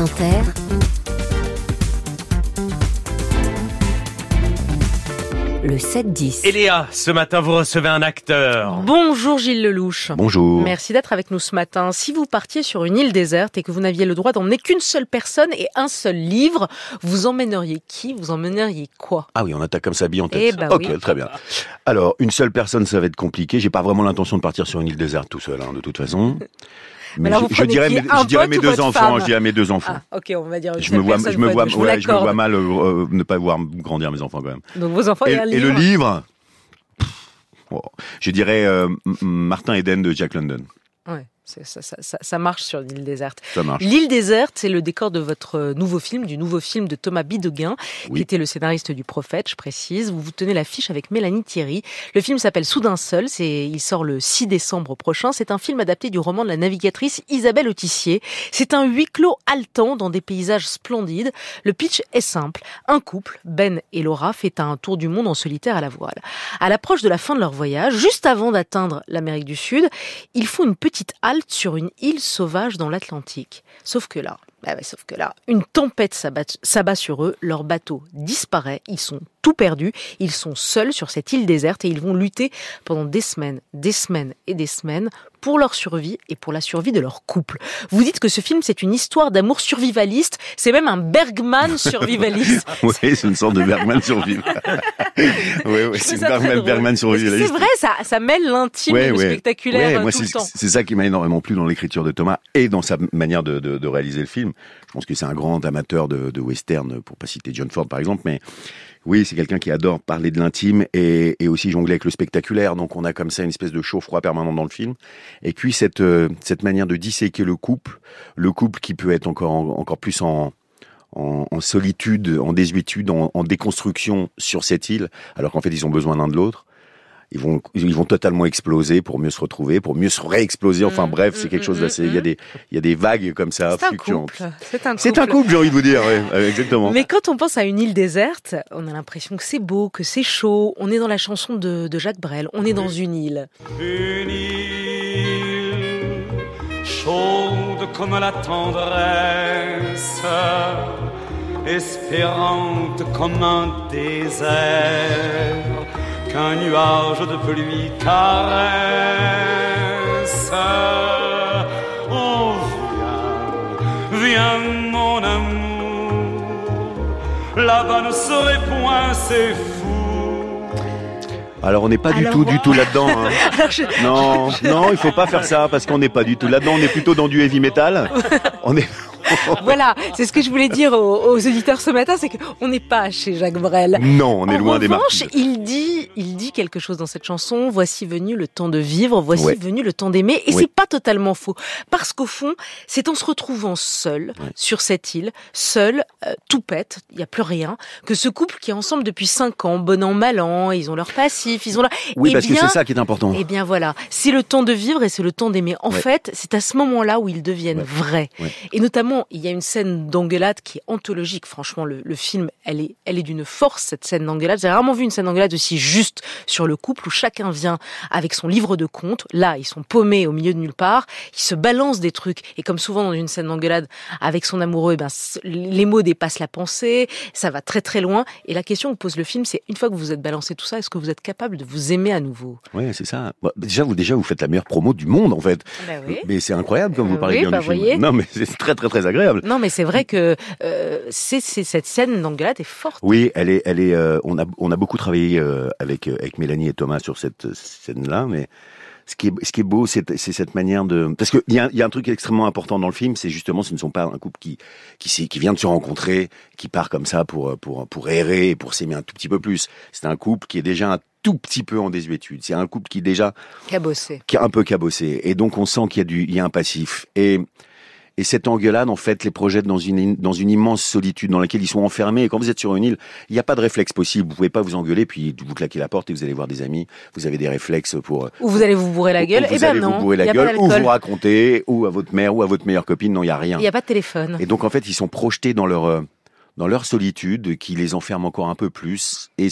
France Inter, le 7-10. Et Léa, ce matin vous recevez un acteur. Bonjour Gilles Lelouch. Bonjour. Merci d'être avec nous ce matin. Si vous partiez sur une île déserte et que vous n'aviez le droit d'emmener qu'une seule personne et un seul livre, vous emmèneriez qui? Vous emmèneriez quoi? Ah oui, on attaque comme ça, bille en tête. Eh ben ok, oui. très bien. Alors, une seule personne, ça va être compliqué. J'ai pas vraiment l'intention de partir sur une île déserte tout seul, hein, de toute façon. Mais, alors, je, vous je prenez dirais, mes, je dirais mes deux enfants. femme Je dirais mes deux enfants. Ah, ok, on va dire je me vois, je me vois, ouais, je me vois mal euh, euh, ne pas voir grandir mes enfants quand même. Donc vos enfants Et, et, et le livre. pff, oh, je dirais euh, Martin Eden de Jack London. Ouais, ça, ça, ça, ça marche sur une île déserte. L'île déserte, c'est le décor de votre euh, nouveau film, du nouveau film de Thomas Bidegain, qui était le scénariste du Prophète, je précise. Vous vous tenez l'affiche avec Mélanie Thierry. Le film s'appelle Soudain seul. C'est, il sort le 6 décembre prochain. C'est un film adapté du roman de la navigatrice Isabelle Autissier. C'est un huis clos haletant dans des paysages splendides. Le pitch est simple. Un couple, Ben et Laura, fait un tour du monde en solitaire à la voile. À l'approche de la fin de leur voyage, juste avant d'atteindre l'Amérique du Sud, ils font une petite halte sur une île sauvage dans l'Atlantique. Sauf que là, bah sauf que là, une tempête s'abat sur eux, leur bateau disparaît, ils sont tout perdus, ils sont seuls sur cette île déserte et ils vont lutter pendant des semaines, des semaines et des semaines pour leur survie et pour la survie de leur couple. Vous dites que ce film c'est une histoire d'amour survivaliste, c'est même un Bergman survivaliste. Oui, c'est une sorte de Bergman survivre. oui, oui, c'est Bergman. Bergman survivaliste. C'est vrai, ça, ça mêle l'intime Ouais, et le ouais. spectaculaire Ouais, euh, moi, tout c'est le temps. c'est ça qui m'a énormément plu dans l'écriture de Thomas et dans sa manière de, de, de réaliser le film. Je pense que c'est un grand amateur de, de western, pour pas citer John Ford par exemple, mais oui, c'est quelqu'un qui adore parler de l'intime et, et aussi jongler avec le spectaculaire. Donc on a comme ça une espèce de chaud-froid permanent dans le film. Et puis cette euh, cette manière de disséquer le couple, le couple qui peut être encore encore plus en en, en solitude, en désuétude, en, en déconstruction sur cette île, alors qu'en fait ils ont besoin l'un de l'autre. Ils vont, ils vont totalement exploser pour mieux se retrouver, pour mieux se réexploser. Enfin Mm, bref, mm, c'est quelque mm, chose d'assez. Il y a des, il y a des vagues comme ça C'est un fluctuantes. couple. C'est un couple. C'est un couple, j'ai envie de vous dire. ouais, exactement. Mais quand on pense à une île déserte, on a l'impression que c'est beau, que c'est chaud. On est dans la chanson de, de Jacques Brel. On est dans une île. Une île chaude comme la tendresse, espérante comme un désert, qu'un nuage de pluie caresse. Oh, viens, viens mon amour, là-bas ne serait point c'est fou. Alors on n'est pas du tout, du tout là-dedans. hein. Je- Non, non, il faut pas faire ça parce qu'on n'est pas du tout là-dedans. On est plutôt dans du heavy metal. On est. voilà, c'est ce que je voulais dire aux, aux auditeurs ce matin, c'est qu'on n'est pas chez Jacques Brel. Non, on est en loin des marques. il dit, il dit quelque chose dans cette chanson. Voici venu le temps de vivre, voici Ouais. venu le temps d'aimer, et c'est pas totalement faux, parce qu'au fond, c'est en se retrouvant seul sur cette île, seul, euh, tout pète, il y a plus rien, que ce couple qui est ensemble depuis cinq ans, bon an mal an, ils ont leur passif, ils ont leur. Oui, Eh parce bien, que c'est ça qui est important. Eh bien voilà, c'est le temps de vivre et c'est le temps d'aimer. En fait, c'est à ce moment-là où ils deviennent vrais. Et notamment, il y a une scène d'engueulade qui est anthologique. Franchement, le, le film, elle est, elle est d'une force, cette scène d'engueulade. J'ai rarement vu une scène d'engueulade aussi juste sur le couple où chacun vient avec son livre de comptes. Là, ils sont paumés au milieu de nulle part. Ils se balancent des trucs. Et comme souvent dans une scène d'engueulade avec son amoureux, eh ben, les mots dépassent la pensée. Ça va très très loin. Et la question que pose le film, c'est une fois que vous êtes balancé tout ça, est-ce que vous êtes capable de vous aimer à nouveau? Oui, c'est ça. Bah, déjà, vous déjà vous faites la meilleure promo du monde en fait. Oui. Mais c'est incroyable comme vous Euh, parlez oui, bien bah, du film. voyez. Non, mais c'est très très très Non, mais c'est vrai que euh, c'est cette scène d'engueulade est forte. Oui, elle est, elle est. euh, on a, on a beaucoup travaillé euh, avec avec Mélanie et Thomas sur cette scène-là, mais ce qui est, ce qui est beau, c'est cette manière de. Parce qu'il y a, y a un truc extrêmement important dans le film, c'est justement, ce ne sont pas un couple qui qui, vient de se rencontrer, qui part comme ça pour pour pour errer, et pour s'aimer un tout petit peu plus. C'est un couple qui est déjà un tout petit peu en désuétude. C'est un couple qui déjà Cabossé. qui est un peu cabossé. Et donc on sent qu'il y a du, il y a un passif. Et et cette engueulade, en fait, les projette dans une dans une immense solitude dans laquelle ils sont enfermés. Et quand vous êtes sur une île, il n'y a pas de réflexe possible. Vous pouvez pas vous engueuler puis vous claquez la porte et vous allez voir des amis. Vous avez des réflexes pour Ou vous allez vous bourrer la gueule. Ou Eh vous ben allez non. vous bourrer la gueule ou vous raconter ou à votre mère ou à votre meilleure copine. Non, il y a rien. Il n'y a pas de téléphone. Et donc en fait, ils sont projetés dans leur euh, dans leur solitude qui les enferme encore un peu plus. Et,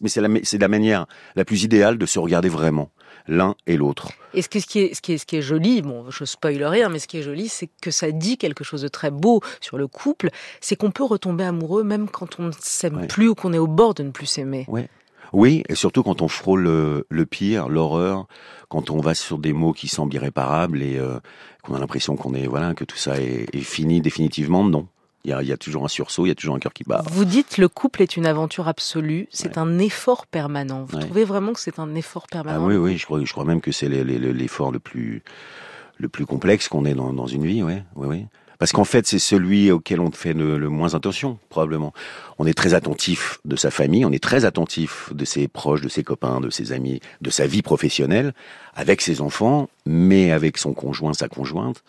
mais c'est la, c'est la manière la plus idéale de se regarder vraiment l'un et l'autre. Et ce qui, est, ce, qui est, ce qui est joli, bon, je spoil rien, mais ce qui est joli, c'est que ça dit quelque chose de très beau sur le couple, c'est qu'on peut retomber amoureux même quand on ne s'aime plus ou qu'on est au bord de ne plus s'aimer. Ouais. Oui, et surtout quand on frôle le, pire, l'horreur, quand on va sur des mots qui semblent irréparables et euh, qu'on a l'impression qu'on est voilà que tout ça est, est fini définitivement, non. Il y, a, toujours un sursaut, il y a toujours un cœur qui bat. Vous dites le couple est une aventure absolue, c'est un effort permanent. Vous trouvez vraiment que c'est un effort permanent ah, Oui, oui, je crois, je crois même que c'est l'effort le plus, le plus complexe qu'on ait dans, dans une vie, oui, oui, oui. Parce qu'en fait, c'est celui auquel on fait le, le, moins attention, probablement. On est très attentif de sa famille, on est très attentif de ses proches, de ses copains, de ses amis, de sa vie professionnelle, avec ses enfants, mais avec son conjoint, sa conjointe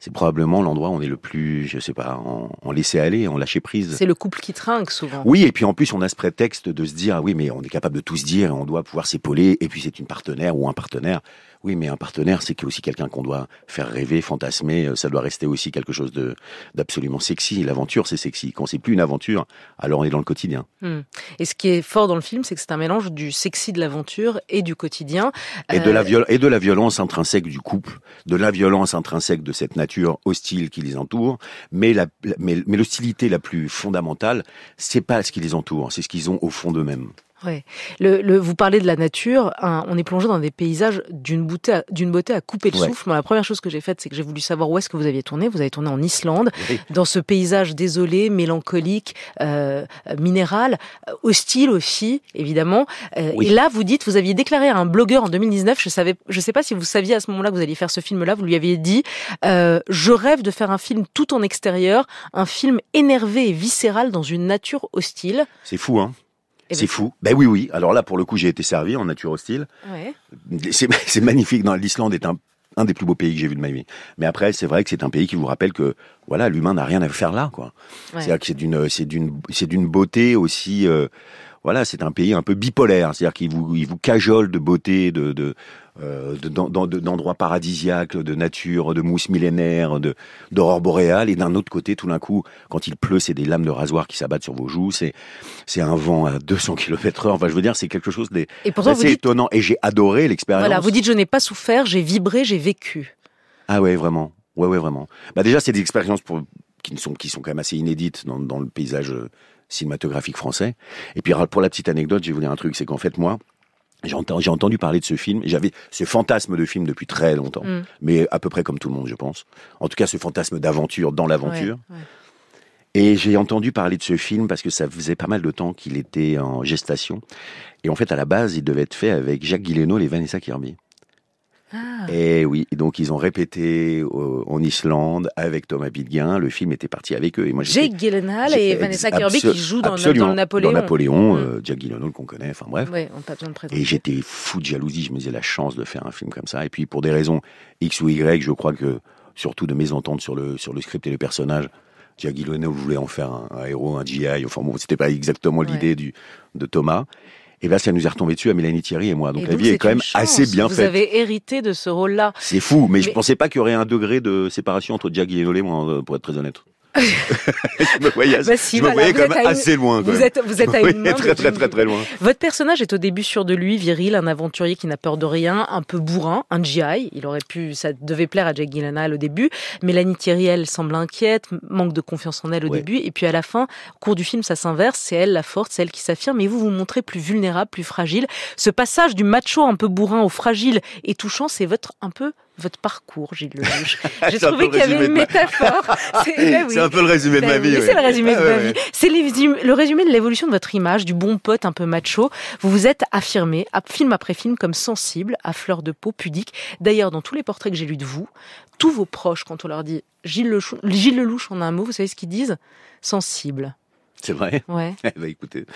c'est probablement l'endroit où on est le plus, je sais pas, en, en laisser aller, en lâcher prise. C'est le couple qui trinque souvent. Oui, et puis en plus on a ce prétexte de se dire, ah oui, mais on est capable de tout se dire, on doit pouvoir s'épauler, et puis c'est une partenaire ou un partenaire. Oui, mais un partenaire, c'est aussi quelqu'un qu'on doit faire rêver, fantasmer. Euh, ça doit rester aussi quelque chose de d'absolument sexy. L'aventure, c'est sexy. Quand c'est plus une aventure, alors on est dans le quotidien. Hmm. Et ce qui est fort dans le film, c'est que c'est un mélange du sexy de l'aventure et du quotidien. Et de la euh, et de la violence intrinsèque du couple, de la violence intrinsèque de cette nature hostile qui les entoure. Mais la, mais, mais l'hostilité la plus fondamentale, c'est pas ce qui les entoure, c'est ce qu'ils ont au fond d'eux-mêmes. Ouais. Le, le, vous parlez de la nature. on est plongé dans des paysages d'une beauté, d'une beauté à couper le souffle. Moi, la première chose que j'ai faite, c'est que j'ai voulu savoir où est-ce que vous aviez tourné. Vous avez tourné en Islande, dans ce paysage désolé, mélancolique, euh, minéral, euh, hostile aussi, évidemment. Euh, et là, vous dites, vous aviez déclaré à un blogueur en 2019. Je savais, je sais pas si vous saviez à ce moment-là que vous alliez faire ce film-là. Vous lui aviez dit, euh, je rêve de faire un film tout en extérieur, un film énervé et viscéral dans une nature hostile. C'est fou, hein. Eh c'est ben, fou. Ben oui, oui. Alors là, pour le coup, j'ai été servi en nature hostile. Ouais. C'est magnifique. L'Islande est un, un des plus beaux pays que j'ai vu de ma vie. Mais après, c'est vrai que c'est un pays qui vous rappelle que voilà, l'humain n'a rien à faire là, quoi. C'est-à-dire que c'est d'une, c'est beauté aussi. Euh, voilà, c'est un pays un peu bipolaire, c'est-à-dire qu'il vous, il vous cajole de beauté, de, de, euh, d'endroits paradisiaques, de nature, de mousse millénaire, de d'aurore boréale, et d'un autre côté, tout d'un coup, quand il pleut, c'est des lames de rasoir qui s'abattent sur vos joues, c'est c'est un vent à 200 km heure. Enfin, je veux dire, c'est quelque chose d'assez étonnant, et j'ai adoré l'expérience. Voilà, vous dites, je n'ai pas souffert, j'ai vibré, j'ai vécu. Ah ouais, vraiment. Ouais, ouais, vraiment. Bah déjà, c'est des expériences pour, qui sont qui sont quand même assez inédites dans, dans le paysage euh, cinématographique français. Et puis pour la petite anecdote, je vais vous dire un truc, c'est qu'en fait moi, j'ai entendu, parler de ce film, j'avais ce fantasme de film depuis très longtemps, mm. mais à peu près comme tout le monde, je pense. En tout cas, ce fantasme d'aventure dans l'aventure. Et j'ai entendu parler de ce film parce que ça faisait pas mal de temps qu'il était en gestation. Et en fait, à la base, il devait être fait avec Jacques Guillenot et Vanessa Kirby. Ah. Et oui, donc ils ont répété en Islande avec Thomas Bidguin. Le film était parti avec eux. Et moi, Jake Gyllenhaal et Vanessa Kirby qui jouent dans, dans Napoléon. Dans Napoléon, mm. euh, Jack Gyllenhaal qu'on connaît. Enfin bref. Ouais, on pas besoin de et j'étais fou de jalousie. Je me disais la chance de faire un film comme ça. Et puis pour des raisons X ou Y, je crois que surtout de mésentente sur le sur le script et le personnage. Jack Gyllenhaal voulait en faire un, héros, un GI. Enfin bon, c'était pas exactement l'idée du de Thomas. Et bien, ça nous est retombé dessus à Mélanie Thierry et moi. Donc, la vie est quand même assez bien faite. Vous avez hérité de ce rôle-là. C'est fou, mais, je pensais pas qu'il y aurait un degré de séparation entre Jack et moi, pour être très honnête. Je me voyais, bah je me voyais quand même assez loin. Vous êtes, vous êtes à une main très, très, très, très, loin. Votre personnage est au début sûr de lui, viril, un aventurier qui n'a peur de rien, un peu bourrin, un GI. Il aurait pu, ça devait plaire à Jack Gyllenhaal au début. Mélanie Thierry, elle semble inquiète, manque de confiance en elle au début. Et puis à la fin, au cours du film, ça s'inverse. C'est elle la forte, c'est elle qui s'affirme. Et vous vous montrez plus vulnérable, plus fragile. Ce passage du macho un peu bourrin au fragile et touchant, c'est votre un peu votre parcours, Gilles Lelouch. J'ai trouvé qu'il y avait une métaphore. C'est un peu le résumé de ma vie. C'est le résumé de ma vie. C'est le résumé de l'évolution de votre image, du bon pote un peu macho. Vous vous êtes affirmé, film après film, comme sensible, à fleur de peau, pudique. D'ailleurs, dans tous les portraits que j'ai lus de vous, tous vos proches, quand on leur dit Gilles, Lelouch, Gilles Lelouch en un mot, vous savez ce qu'ils disent? Sensible. C'est vrai? Ouais. Eh ben, écoutez,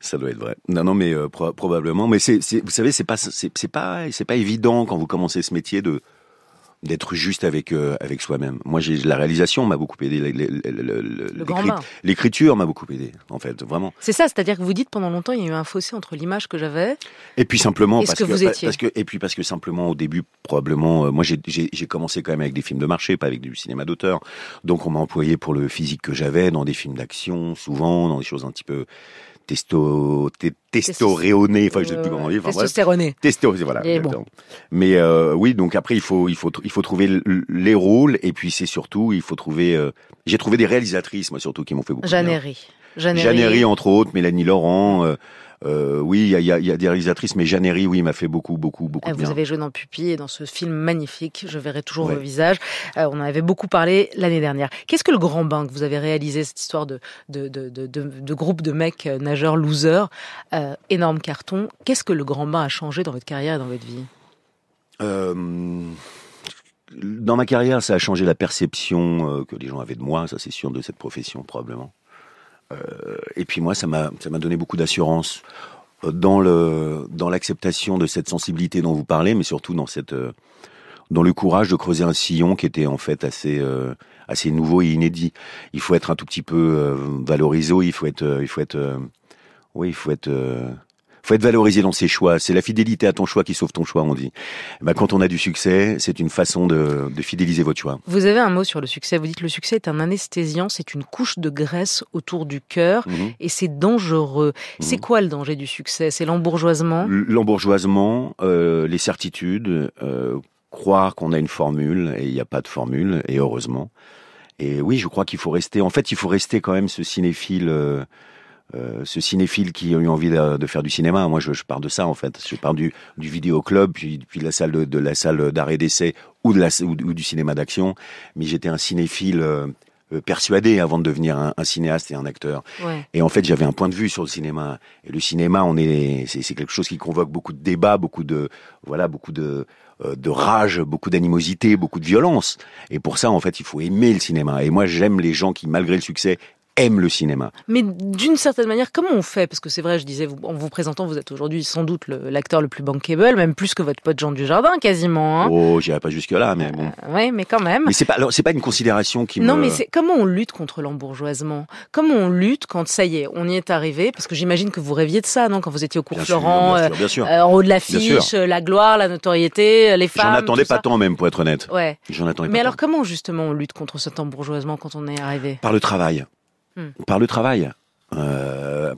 ça doit être vrai. Non, non, mais euh, probablement. Mais c'est, vous savez, c'est pas, c'est pas, c'est pas évident quand vous commencez ce métier de d'être juste avec euh, avec soi-même. Moi, j'ai la réalisation m'a beaucoup aidé, l'écriture m'a beaucoup aidé, en fait, vraiment. C'est ça, c'est-à-dire que vous dites pendant longtemps, il y a eu un fossé entre l'image que j'avais. Et puis simplement parce que que, vous étiez parce que et puis parce que simplement au début probablement euh, moi j'ai commencé quand même avec des films de marché, pas avec du cinéma d'auteur. Donc on m'a employé pour le physique que j'avais dans des films d'action, souvent dans des choses un petit peu testo te- testoréonées, enfin je sais plus comment dire, enfin bref. Testostéroné. Testo, voilà. Mais euh, oui, donc après il faut il faut il faut trouver les rôles et puis c'est surtout il faut trouver. euh, J'ai trouvé des réalisatrices moi surtout qui m'ont fait beaucoup. Jeannery. Jeannery entre autres, Mélanie Laurent. euh, euh, oui, il y y a- il y a des réalisatrices, mais Jeannery, oui, m'a fait beaucoup beaucoup beaucoup de Vous bien. avez joué dans Pupille et dans ce film magnifique, Je verrai toujours Ouais. vos visages. Euh, on en avait beaucoup parlé l'année dernière. Qu'est-ce que le grand bain que vous avez réalisé, cette histoire de, de, de, de, de, de groupe de mecs euh, nageurs losers, euh, énorme carton. Qu'est-ce que le grand bain a changé dans votre carrière et dans votre vie? Dans ma carrière, ça a changé la perception que les gens avaient de moi, ça c'est sûr, de cette profession probablement. Euh, et puis moi, ça m'a donné beaucoup d'assurance euh, dans le dans l'acceptation de cette sensibilité dont vous parlez, mais surtout dans cette euh, dans le courage de creuser un sillon qui était en fait assez euh, assez nouveau et inédit. Il faut être un tout petit peu euh, valorisé, il faut être euh, il faut être oui, il faut être faut être valorisé dans ses choix. C'est la fidélité à ton choix qui sauve ton choix, on dit. Ben, quand on a du succès, c'est une façon de, de fidéliser votre choix. Vous avez un mot sur le succès. Vous dites le succès est un anesthésiant, c'est une couche de graisse autour du cœur Mhm. et c'est dangereux. C'est Mhm. quoi le danger du succès? C'est l'embourgeoisement? L'embourgeoisement, euh, les certitudes, euh, croire qu'on a une formule et il n'y a pas de formule, et heureusement. Et oui, je crois qu'il faut rester. En fait, il faut rester quand même ce cinéphile. euh, euh, ce cinéphile qui a eu envie de, de faire du cinéma. Moi, je, je pars de ça en fait. Je pars du, du vidéoclub, puis, la salle de, de la salle d'arrêt d'essai ou de la ou, ou du cinéma d'action. Mais j'étais un cinéphile euh, euh, persuadé avant de devenir un, un cinéaste et un acteur. Ouais. Et en fait, j'avais un point de vue sur le cinéma. Et le cinéma, on est, c'est, c'est quelque chose qui convoque beaucoup de débats, beaucoup de, voilà, beaucoup de, euh, de rage, beaucoup d'animosité, beaucoup de violence. Et pour ça, en fait, il faut aimer le cinéma. Et moi, j'aime les gens qui, malgré le succès, aiment le cinéma. Mais d'une certaine manière, comment on fait? Parce que c'est vrai, je disais, vous- en vous présentant, vous êtes aujourd'hui sans doute l'acteur le plus bankable, même plus que votre pote Jean Dujardin, quasiment. Hein Oh, j'irai pas jusque là, mais bon. ouais, mais quand même. Mais c'est pas, c'est pas une considération qui Non, me. mais c'est comment on lutte contre l'embourgeoisement? Comment on lutte quand ça y est, on y est arrivé? Parce que j'imagine que vous rêviez de ça, non? Quand vous étiez au cours Bien sûr, Florent, bien euh, sûr, bien sûr. euh, en haut de Bien l'affiche, sûr. euh, la gloire, la notoriété, euh, les femmes. J'en attendais pas ça. tant, même, pour être honnête. Ouais. J'en attendais Mais pas alors, tant. comment justement on lutte contre cet embourgeoisement quand on est arrivé? Par le travail. Par le travail.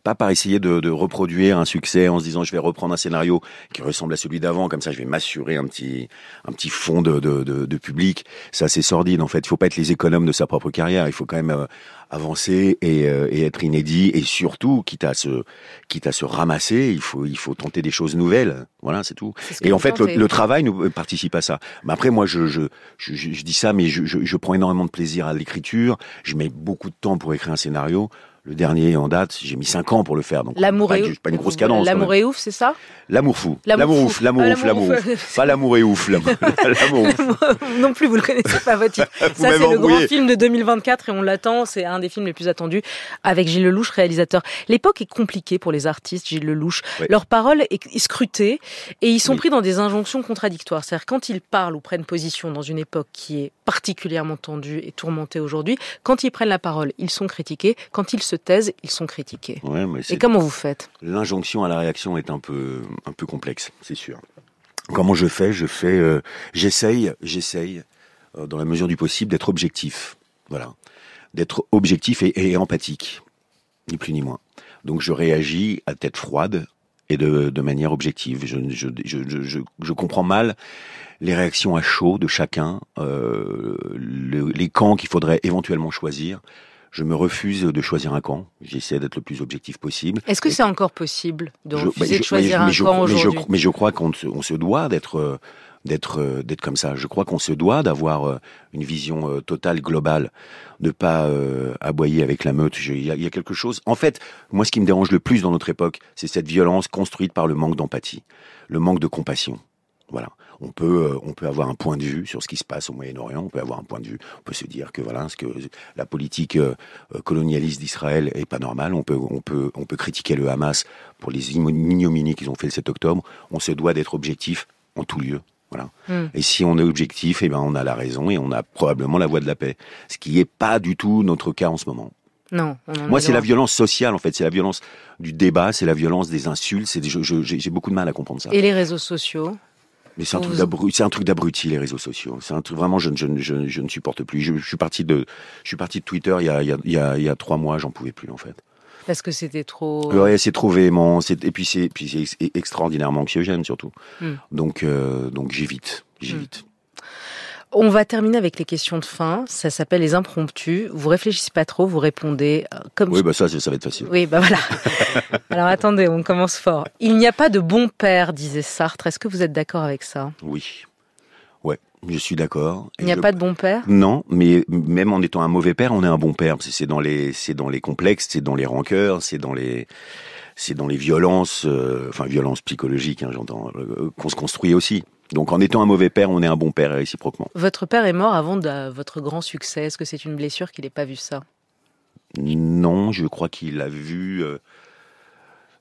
Pas par essayer de, de reproduire un succès en se disant je vais reprendre un scénario qui ressemble à celui d'avant comme ça je vais m'assurer un petit un petit fond de, de, de, de public. Ça c'est sordide en fait. Il faut pas être les économes de sa propre carrière. Il faut quand même euh, avancer et, euh, et être inédit. Et surtout quitte à se quitte à se ramasser il faut il faut tenter des choses nouvelles. Voilà c'est tout. Ce et en fait, le, le travail nous euh, participe à ça. Mais après, moi, je, je, je, je- je dis ça, mais je, je, je prends énormément de plaisir à l'écriture. Je mets beaucoup de temps pour écrire un scénario. Le dernier en date, j'ai mis cinq ans pour le faire. Donc, L'amour pas, est ouf. pas une grosse cadence. L'amour est ouf, c'est ça? L'amour fou. L'amour ouf. L'amour Ah, ouf. L'amour ouf. Pas l'amour est ouf. L'amour ouf. non plus, vous le connaissez pas votre titre. Ça, c'est le grand film de 2024 et on l'attend. C'est un des films les plus attendus avec Gilles Lelouch, réalisateur. L'époque est compliquée pour les artistes, Gilles Lelouch. Leur parole est est scrutée et ils sont Oui. pris dans des injonctions contradictoires. C'est-à-dire quand ils parlent ou prennent position dans une époque qui est particulièrement tendue et tourmentée aujourd'hui, quand ils prennent la parole, ils sont critiqués. Quand ils se taisent, ils sont critiqués. Ouais, mais Et comment vous faites? L'injonction à la réaction est un peu un peu complexe, c'est sûr. Comment je fais? Je fais, euh, j'essaye, j'essaye, euh, dans la mesure du possible, d'être objectif. Voilà, d'être objectif et, et empathique, ni plus ni moins. Donc je réagis à tête froide et de, de manière objective. Je, je, je, je, je, je comprends mal les réactions à chaud de chacun, euh, le- les camps qu'il faudrait éventuellement choisir. Je me refuse de choisir un camp. J'essaie d'être le plus objectif possible. Est-ce que c'est encore possible de Je- refuser bah, de choisir mais un camp aujourd'hui mais je crois qu'on se, on se doit d'être d'être d'être comme ça. Je crois qu'on se doit d'avoir euh, une vision euh, totale, globale, de pas euh, aboyer avec la meute. Y, il y a quelque chose. En fait, moi, ce qui me dérange le plus dans notre époque, c'est cette violence construite par le manque d'empathie, le manque de compassion. Voilà. On peut, euh, on peut avoir un point de vue sur ce qui se passe au Moyen-Orient. On peut avoir un point de vue. On peut se dire que voilà, ce que la politique euh, euh, colonialiste d'Israël est pas normale. On peut, on peut, on peut critiquer le Hamas pour les ignominies qu'ils ont fait le 7 octobre. On se doit d'être objectif en tout lieu. Voilà. Hmm. Et si on est objectif, eh ben on a la raison et on a probablement la voie de la paix. Ce qui est pas du tout notre cas en ce moment. Non. on Moi, est c'est la violence sociale en fait, c'est la violence du débat, c'est la violence des insultes. J'ai beaucoup de mal à comprendre ça. Et les réseaux sociaux? Mais c'est un Vous- un truc d'abruti les réseaux sociaux. C'est un truc vraiment je, ne- je, ne- je, je ne supporte plus. Je, suis parti de je suis parti de Twitter il y a il y a, il y a, il y a trois mois, j'en pouvais plus en fait. Parce que c'était trop. Ouais, c'est trop véhément, c'est et puis c'est puis c'est ex- extraordinairement anxiogène surtout. Hmm. Donc euh, donc j'évite, j'évite. On va terminer avec les questions de fin. Ça s'appelle les impromptus. Vous réfléchissez pas trop, vous répondez euh, comme Oui, bah ça ça va être facile. Oui, bah voilà. Alors attendez, on commence fort. Il n'y a pas de bon père, disait Sartre. Est-ce que vous êtes d'accord avec ça? Oui. Ouais, je suis d'accord. Il n'y a je- pas de bon père? Non, mais même en étant un mauvais père, on est un bon père. C'est dans les, c'est dans les complexes, c'est dans les rancœurs, c'est dans les, c'est dans les violences, euh, enfin violences psychologiques, hein, j'entends, euh, qu'on se construit aussi. Donc en étant un mauvais père, on est un bon père réciproquement. Votre père est mort avant de votre grand succès. Est-ce que c'est une blessure qu'il n'ait pas vu ça? Non, je crois qu'il a vu, euh,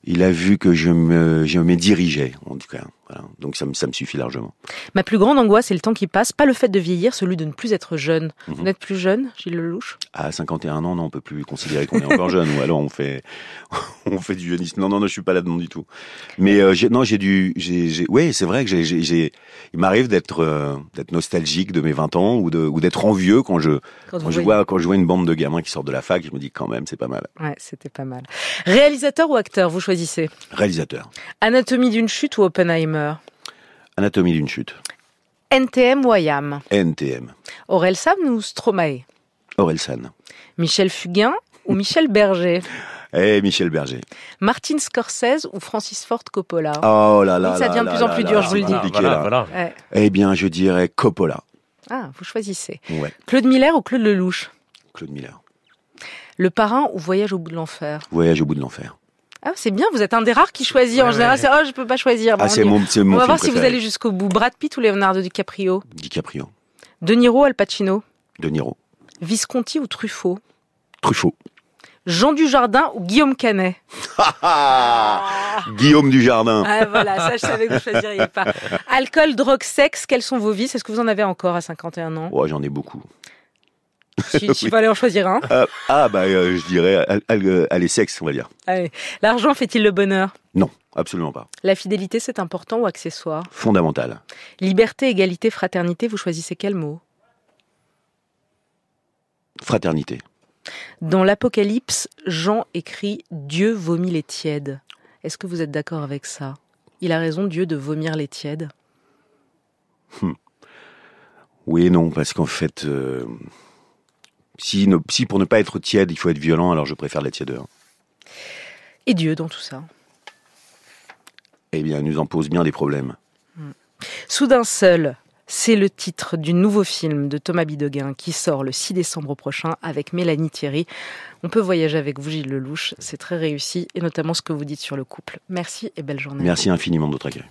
il a vu que je me, je me dirigeais, en tout cas. Voilà. Donc ça me, ça me suffit largement. Ma plus grande angoisse, c'est le temps qui passe, pas le fait de vieillir, celui de ne plus être jeune. Mhm. Vous n'êtes plus jeune, Gilles Lelouch? À 51 ans, non, on peut plus considérer qu'on est encore jeune, ou alors on fait, on fait du jeunisme. Non, non, non, je suis pas là-dedans du tout. Mais euh, non, j'ai dû, j'ai, ouais, c'est vrai que j'ai, il m'arrive d'être, euh, d'être nostalgique de mes 20 ans ou de, ou d'être envieux quand je, Quand je vois, quand je vois une bande de gamins qui sortent de la fac, je me dis quand même, c'est pas mal. Ouais, c'était pas mal. Réalisateur ou acteur, vous choisissez? Réalisateur. Anatomie d'une chute ou Oppenheimer? Anatomie d'une chute. NTM ou IAM NTM. Aurel San ou Stromae? Orelsan. Michel Fugain ou Michel Berger? Eh, Michel Berger. Martin Scorsese ou Francis Ford Coppola? Oh là là. Ça là devient de là plus en là plus là dur, là, je vous le dis. compliqué, voilà, là. voilà. Ouais. Eh bien, je dirais Coppola. Ah, vous choisissez. Ouais. Claude Miller ou Claude Lelouch? Claude Miller. Le parrain ou Voyage au bout de l'enfer? Voyage au bout de l'enfer. Ah, c'est bien, vous êtes un des rares qui choisit. en général, ouais. c'est oh, je peux pas choisir. Bon, Ah, on c'est mon, on va film voir si vous allez jusqu'au bout. Brad Pitt ou Leonardo DiCaprio DiCaprio. De Niro, Al Pacino De Niro. Visconti ou Truffaut Truffaut. Jean Dujardin ou Guillaume Canet Guillaume Dujardin. Ah voilà, ça je savais que vous choisiriez pas. Alcool, drogue, sexe, quels sont vos vices Est-ce que vous en avez encore à 51 ans? Ouais, j'en ai beaucoup. Si, si fallait en choisir un. Ah, ah, bah, euh, je dirais, euh, allez, sexe, on va dire. Allez. L'argent fait-il le bonheur? Non, absolument pas. La fidélité, c'est important ou accessoire? Fondamental. Liberté, égalité, fraternité, vous choisissez quel mot? Fraternité. Dans l'Apocalypse, Jean écrit Dieu vomit les tièdes. Est-ce que vous êtes d'accord avec ça? Il a raison, Dieu, de vomir les tièdes. Oui et non, parce qu'en fait, euh, si, ne- si pour ne pas être tiède, il faut être violent, alors je préfère la tièdeur. Et Dieu dans tout ça. Eh bien, il nous en pose bien des problèmes. Soudain seul, c'est le titre du nouveau film de Thomas Bidegain qui sort le 6 décembre prochain avec Mélanie Thierry. On peut voyager avec vous, Gilles Lelouch. C'est très réussi et notamment ce que vous dites sur le couple. Merci et belle journée. Merci infiniment de votre accueil.